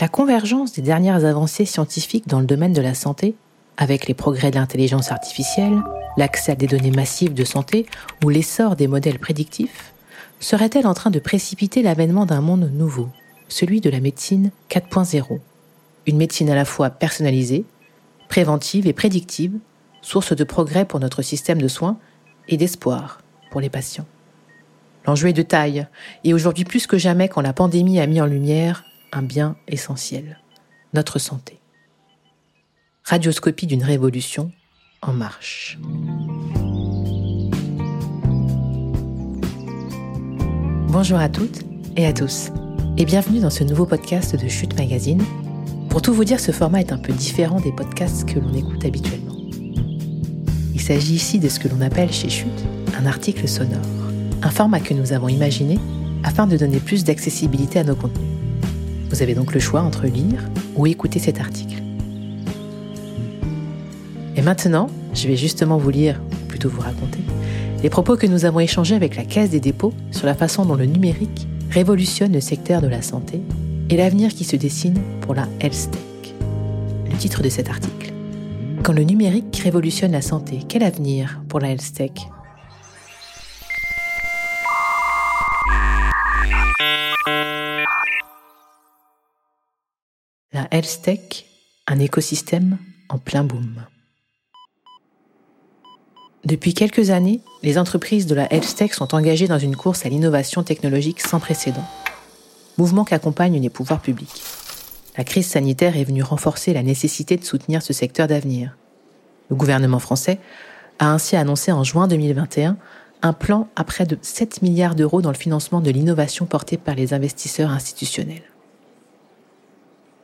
La convergence des dernières avancées scientifiques dans le domaine de la santé, avec les progrès de l'intelligence artificielle, l'accès à des données massives de santé ou l'essor des modèles prédictifs, serait-elle en train de précipiter l'avènement d'un monde nouveau, celui de la médecine 4.0 Une médecine à la fois personnalisée, préventive et prédictive, source de progrès pour notre système de soins et d'espoir pour les patients. L'enjeu est de taille, et aujourd'hui plus que jamais quand la pandémie a mis en lumière un bien essentiel, notre santé. Radioscopie d'une révolution en marche. Bonjour à toutes et à tous, et bienvenue dans ce nouveau podcast de Chute Magazine. Pour tout vous dire, ce format est un peu différent des podcasts que l'on écoute habituellement. Il s'agit ici de ce que l'on appelle chez Chute un article sonore, un format que nous avons imaginé afin de donner plus d'accessibilité à nos contenus. Vous avez donc le choix entre lire ou écouter cet article. Et maintenant, je vais justement vous lire, ou plutôt vous raconter, les propos que nous avons échangés avec la Caisse des dépôts sur la façon dont le numérique révolutionne le secteur de la santé et l'avenir qui se dessine pour la Health Tech. Le titre de cet article. Quand le numérique révolutionne la santé, quel avenir pour la Health Tech? La Health Tech, un écosystème en plein boom. Depuis quelques années, les entreprises de la health tech sont engagées dans une course à l'innovation technologique sans précédent, mouvement qu'accompagnent les pouvoirs publics. La crise sanitaire est venue renforcer la nécessité de soutenir ce secteur d'avenir. Le gouvernement français a ainsi annoncé en juin 2021 un plan à près de 7 milliards d'euros dans le financement de l'innovation portée par les investisseurs institutionnels.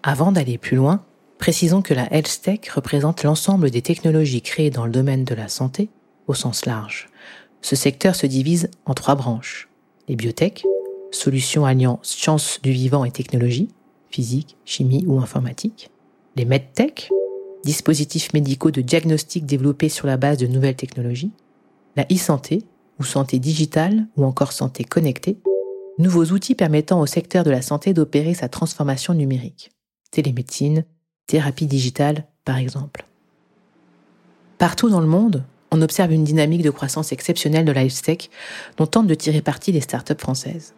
Avant d'aller plus loin, précisons que la health tech représente l'ensemble des technologies créées dans le domaine de la santé au sens large. Ce secteur se divise en trois branches. Les biotech, solutions alliant sciences du vivant et technologie, physique, chimie ou informatique. Les medtech, dispositifs médicaux de diagnostic développés sur la base de nouvelles technologies. La e-santé, ou santé digitale, ou encore santé connectée. Nouveaux outils permettant au secteur de la santé d'opérer sa transformation numérique. Télémédecine, thérapie digitale, par exemple. Partout dans le monde, on observe une dynamique de croissance exceptionnelle de la tech dont tentent de tirer parti les startups françaises.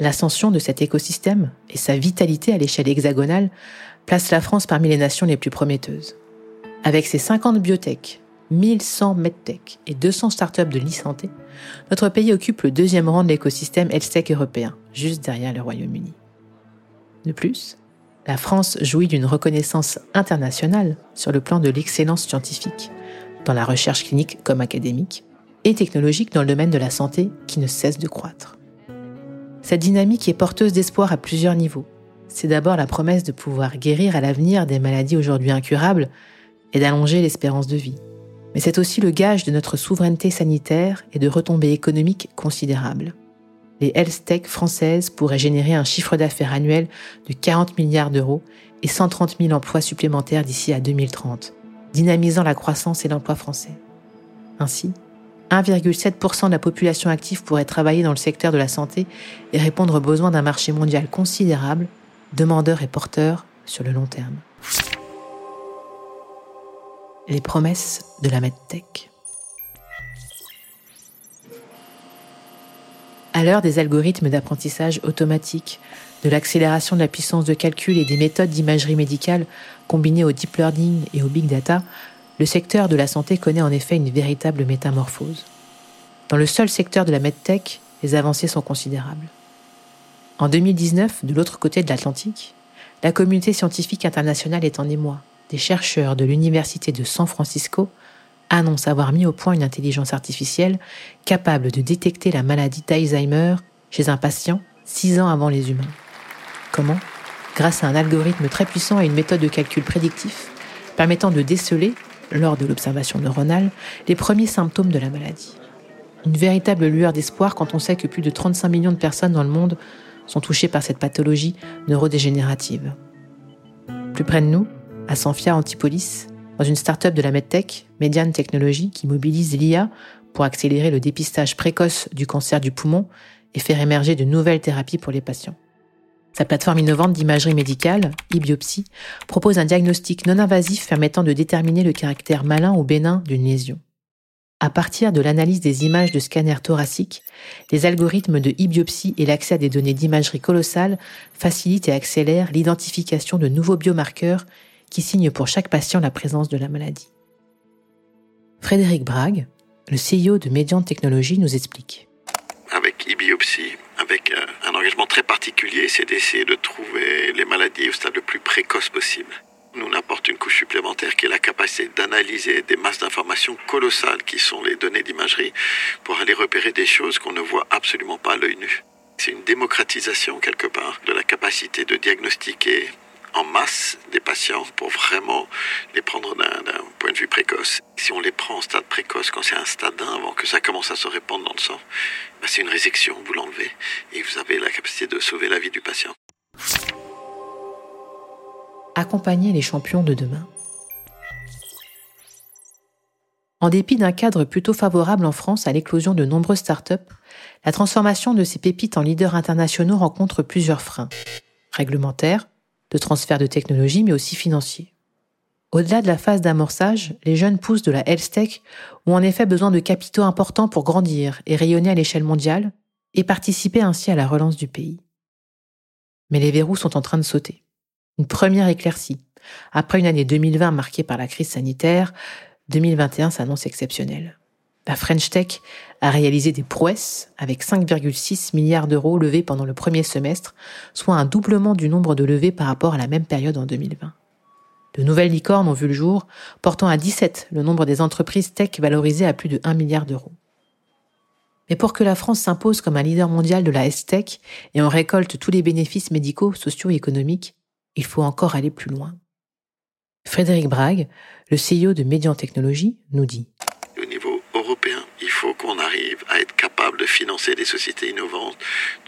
L'ascension de cet écosystème et sa vitalité à l'échelle hexagonale placent la France parmi les nations les plus prometteuses. Avec ses 50 biotech, 1100 medtech et 200 startups de l'e-santé, notre pays occupe le deuxième rang de l'écosystème health européen, juste derrière le Royaume-Uni. De plus, la France jouit d'une reconnaissance internationale sur le plan de l'excellence scientifique, dans la recherche clinique comme académique, et technologique dans le domaine de la santé qui ne cesse de croître. Cette dynamique est porteuse d'espoir à plusieurs niveaux. C'est d'abord la promesse de pouvoir guérir à l'avenir des maladies aujourd'hui incurables et d'allonger l'espérance de vie. Mais c'est aussi le gage de notre souveraineté sanitaire et de retombées économiques considérables. Les health tech françaises pourraient générer un chiffre d'affaires annuel de 40 milliards d'euros et 130 000 emplois supplémentaires d'ici à 2030, dynamisant la croissance et l'emploi français. Ainsi, 1,7% de la population active pourrait travailler dans le secteur de la santé et répondre aux besoins d'un marché mondial considérable, demandeur et porteur sur le long terme. Les promesses de la MedTech. À l'heure des algorithmes d'apprentissage automatique, de l'accélération de la puissance de calcul et des méthodes d'imagerie médicale combinées au deep learning et au big data, le secteur de la santé connaît en effet une véritable métamorphose. Dans le seul secteur de la medtech, les avancées sont considérables. En 2019, de l'autre côté de l'Atlantique, la communauté scientifique internationale est en émoi. Des chercheurs de l'Université de San Francisco annoncent avoir mis au point une intelligence artificielle capable de détecter la maladie d'Alzheimer chez un patient six ans avant les humains. Comment? Grâce à un algorithme très puissant et une méthode de calcul prédictif permettant de déceler, lors de l'observation neuronale, les premiers symptômes de la maladie. Une véritable lueur d'espoir quand on sait que plus de 35 millions de personnes dans le monde sont touchées par cette pathologie neurodégénérative. Plus près de nous, à Sanfia Antipolis, dans une start-up de la MedTech, Median Technology, qui mobilise l'IA pour accélérer le dépistage précoce du cancer du poumon et faire émerger de nouvelles thérapies pour les patients. Sa plateforme innovante d'imagerie médicale, e-biopsie, propose un diagnostic non invasif permettant de déterminer le caractère malin ou bénin d'une lésion. À partir de l'analyse des images de scanners thoraciques, les algorithmes de e-biopsie et l'accès à des données d'imagerie colossales facilitent et accélèrent l'identification de nouveaux biomarqueurs qui signent pour chaque patient la présence de la maladie. Frédéric Brague, le CEO de Mediant Technologies, nous explique. Avec e-biopsie, avec euh, un engagement très particulier, c'est d'essayer de trouver les maladies au stade le plus précoce possible. Nous apporte une couche supplémentaire qui est la capacité d'analyser des masses d'informations colossales qui sont les données d'imagerie pour aller repérer des choses qu'on ne voit absolument pas à l'œil nu. C'est une démocratisation quelque part de la capacité de diagnostiquer en masse des patients pour vraiment les prendre d'un point de vue précoce. Si on les prend en stade précoce, quand c'est un stade 1, avant que ça commence à se répandre dans le sang, bah, c'est une résection, vous l'enlevez et vous avez la capacité de sauver la vie du patient. Accompagner les champions de demain. En dépit d'un cadre plutôt favorable en France à l'éclosion de nombreuses startups, la transformation de ces pépites en leaders internationaux rencontre plusieurs freins. Réglementaires, de transfert de technologie, mais aussi financiers. Au-delà de la phase d'amorçage, les jeunes pousses de la health ont en effet besoin de capitaux importants pour grandir et rayonner à l'échelle mondiale et participer ainsi à la relance du pays. Mais les verrous sont en train de sauter. Une première éclaircie. Après une année 2020 marquée par la crise sanitaire, 2021 s'annonce exceptionnel. La French Tech a réalisé des prouesses avec 5,6 milliards d'euros levés pendant le premier semestre, soit un doublement du nombre de levées par rapport à la même période en 2020. De nouvelles licornes ont vu le jour, portant à 17 le nombre des entreprises tech valorisées à plus de 1 milliard d'euros. Mais pour que la France s'impose comme un leader mondial de la S-Tech et en récolte tous les bénéfices médicaux, sociaux et économiques, il faut encore aller plus loin. Frédéric Brague, le CEO de Médian Technologies, nous dit il faut qu'on arrive à être capable de financer des sociétés innovantes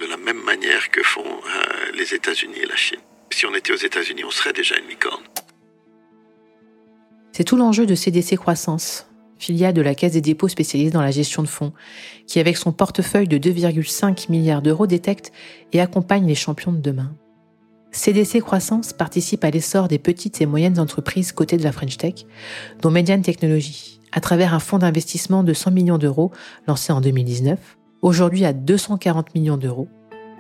de la même manière que font euh, les États-Unis et la Chine. Si on était aux États-Unis, on serait déjà une licorne. C'est tout l'enjeu de CDC Croissance, filiale de la Caisse des dépôts spécialisée dans la gestion de fonds, qui avec son portefeuille de 2,5 milliards d'euros détecte et accompagne les champions de demain. CDC Croissance participe à l'essor des petites et moyennes entreprises cotées de la French Tech, dont Median Technology, à travers un fonds d'investissement de 100 millions d'euros lancé en 2019, aujourd'hui à 240 millions d'euros,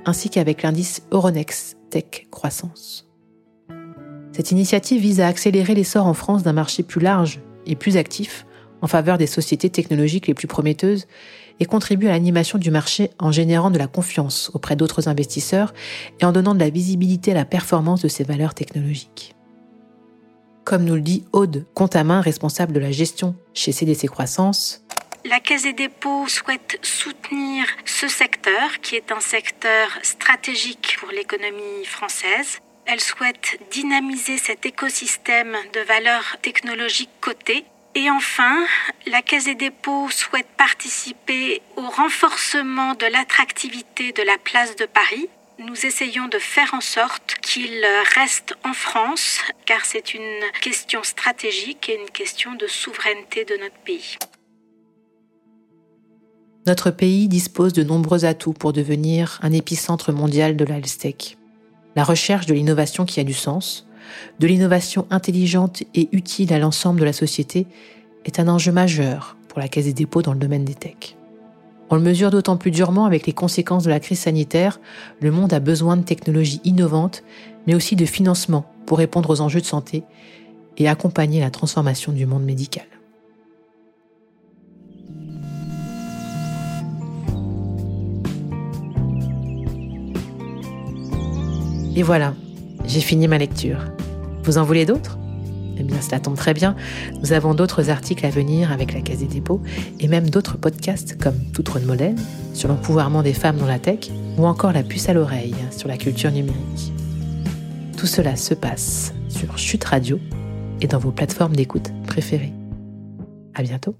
ainsi qu'avec l'indice Euronext Tech Croissance. Cette initiative vise à accélérer l'essor en France d'un marché plus large et plus actif en faveur des sociétés technologiques les plus prometteuses et contribue à l'animation du marché en générant de la confiance auprès d'autres investisseurs et en donnant de la visibilité à la performance de ces valeurs technologiques. Comme nous le dit Aude Contamin, responsable de la gestion chez CDC Croissance, la Caisse des dépôts souhaite soutenir ce secteur qui est un secteur stratégique pour l'économie française elle souhaite dynamiser cet écosystème de valeurs technologiques cotées. Et enfin, la Caisse des dépôts souhaite participer au renforcement de l'attractivité de la place de Paris. Nous essayons de faire en sorte qu'il reste en France, car c'est une question stratégique et une question de souveraineté de notre pays. Notre pays dispose de nombreux atouts pour devenir un épicentre mondial de l'Alstec la recherche de l'innovation qui a du sens, de l'innovation intelligente et utile à l'ensemble de la société est un enjeu majeur pour la Caisse des dépôts dans le domaine des techs. On le mesure d'autant plus durement avec les conséquences de la crise sanitaire, le monde a besoin de technologies innovantes, mais aussi de financement pour répondre aux enjeux de santé et accompagner la transformation du monde médical. Et voilà, j'ai fini ma lecture. Vous en voulez d'autres? Eh bien, cela tombe très bien. Nous avons d'autres articles à venir avec la Case des dépôts et même d'autres podcasts comme Tout de modèle sur l'empouvoirment des femmes dans la tech ou encore La puce à l'oreille sur la culture numérique. Tout cela se passe sur Chute Radio et dans vos plateformes d'écoute préférées. À bientôt.